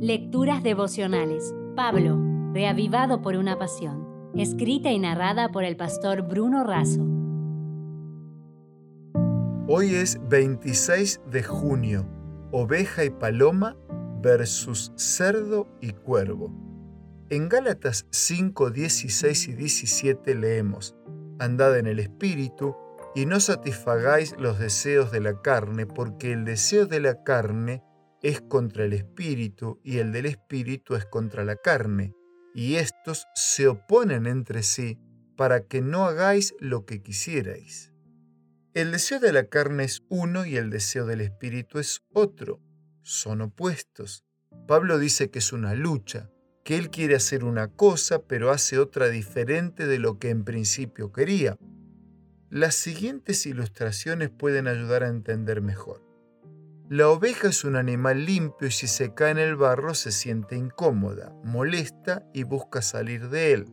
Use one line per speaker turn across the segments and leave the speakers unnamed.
Lecturas devocionales. Pablo, reavivado por una pasión. Escrita y narrada por el pastor Bruno Razo.
Hoy es 26 de junio. Oveja y paloma versus cerdo y cuervo. En Gálatas 5, 16 y 17 leemos, Andad en el Espíritu y no satisfagáis los deseos de la carne, porque el deseo de la carne es contra el espíritu y el del espíritu es contra la carne, y estos se oponen entre sí para que no hagáis lo que quisierais. El deseo de la carne es uno y el deseo del espíritu es otro. Son opuestos. Pablo dice que es una lucha, que él quiere hacer una cosa pero hace otra diferente de lo que en principio quería. Las siguientes ilustraciones pueden ayudar a entender mejor. La oveja es un animal limpio y si se cae en el barro se siente incómoda, molesta y busca salir de él.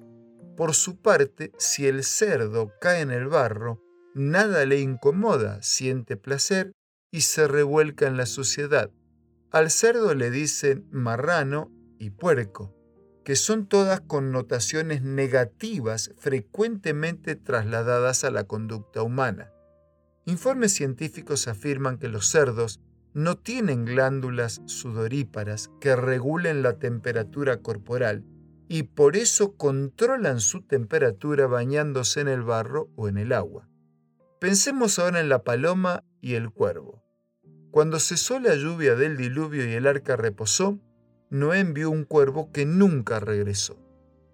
Por su parte, si el cerdo cae en el barro, nada le incomoda, siente placer y se revuelca en la suciedad. Al cerdo le dicen marrano y puerco que son todas connotaciones negativas frecuentemente trasladadas a la conducta humana. Informes científicos afirman que los cerdos no tienen glándulas sudoríparas que regulen la temperatura corporal y por eso controlan su temperatura bañándose en el barro o en el agua. Pensemos ahora en la paloma y el cuervo. Cuando cesó la lluvia del diluvio y el arca reposó, Noé envió un cuervo que nunca regresó.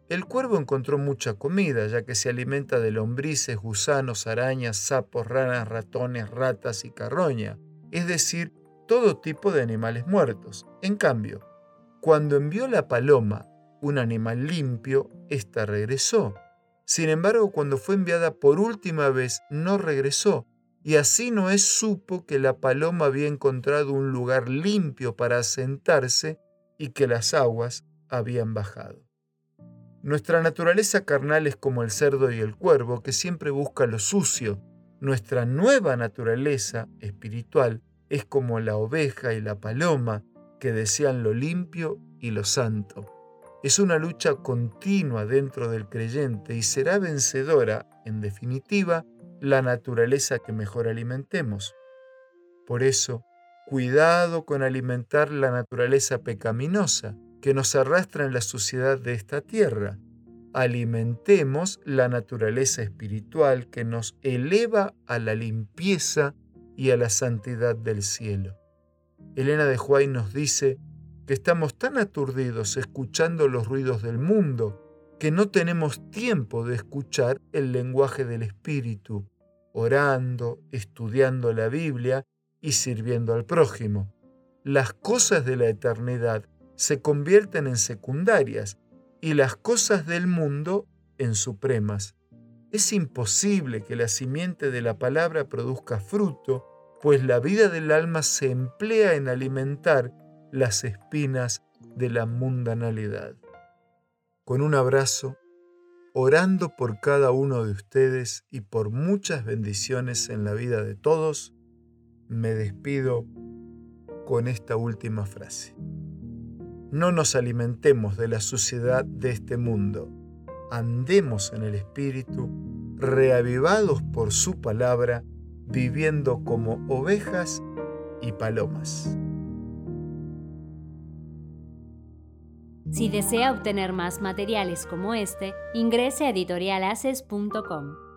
El cuervo encontró mucha comida, ya que se alimenta de lombrices, gusanos, arañas, sapos, ranas, ratones, ratas y carroña, es decir, todo tipo de animales muertos. En cambio, cuando envió la paloma, un animal limpio, ésta regresó. Sin embargo, cuando fue enviada por última vez, no regresó, y así Noé supo que la paloma había encontrado un lugar limpio para asentarse y que las aguas habían bajado. Nuestra naturaleza carnal es como el cerdo y el cuervo que siempre busca lo sucio. Nuestra nueva naturaleza espiritual es como la oveja y la paloma que desean lo limpio y lo santo. Es una lucha continua dentro del creyente y será vencedora, en definitiva, la naturaleza que mejor alimentemos. Por eso, Cuidado con alimentar la naturaleza pecaminosa que nos arrastra en la suciedad de esta tierra. Alimentemos la naturaleza espiritual que nos eleva a la limpieza y a la santidad del cielo. Elena de Huay nos dice que estamos tan aturdidos escuchando los ruidos del mundo que no tenemos tiempo de escuchar el lenguaje del Espíritu, orando, estudiando la Biblia y sirviendo al prójimo. Las cosas de la eternidad se convierten en secundarias y las cosas del mundo en supremas. Es imposible que la simiente de la palabra produzca fruto, pues la vida del alma se emplea en alimentar las espinas de la mundanalidad. Con un abrazo, orando por cada uno de ustedes y por muchas bendiciones en la vida de todos, me despido con esta última frase. No nos alimentemos de la suciedad de este mundo. Andemos en el Espíritu, reavivados por su palabra, viviendo como ovejas y palomas.
Si desea obtener más materiales como este, ingrese a editorialaces.com.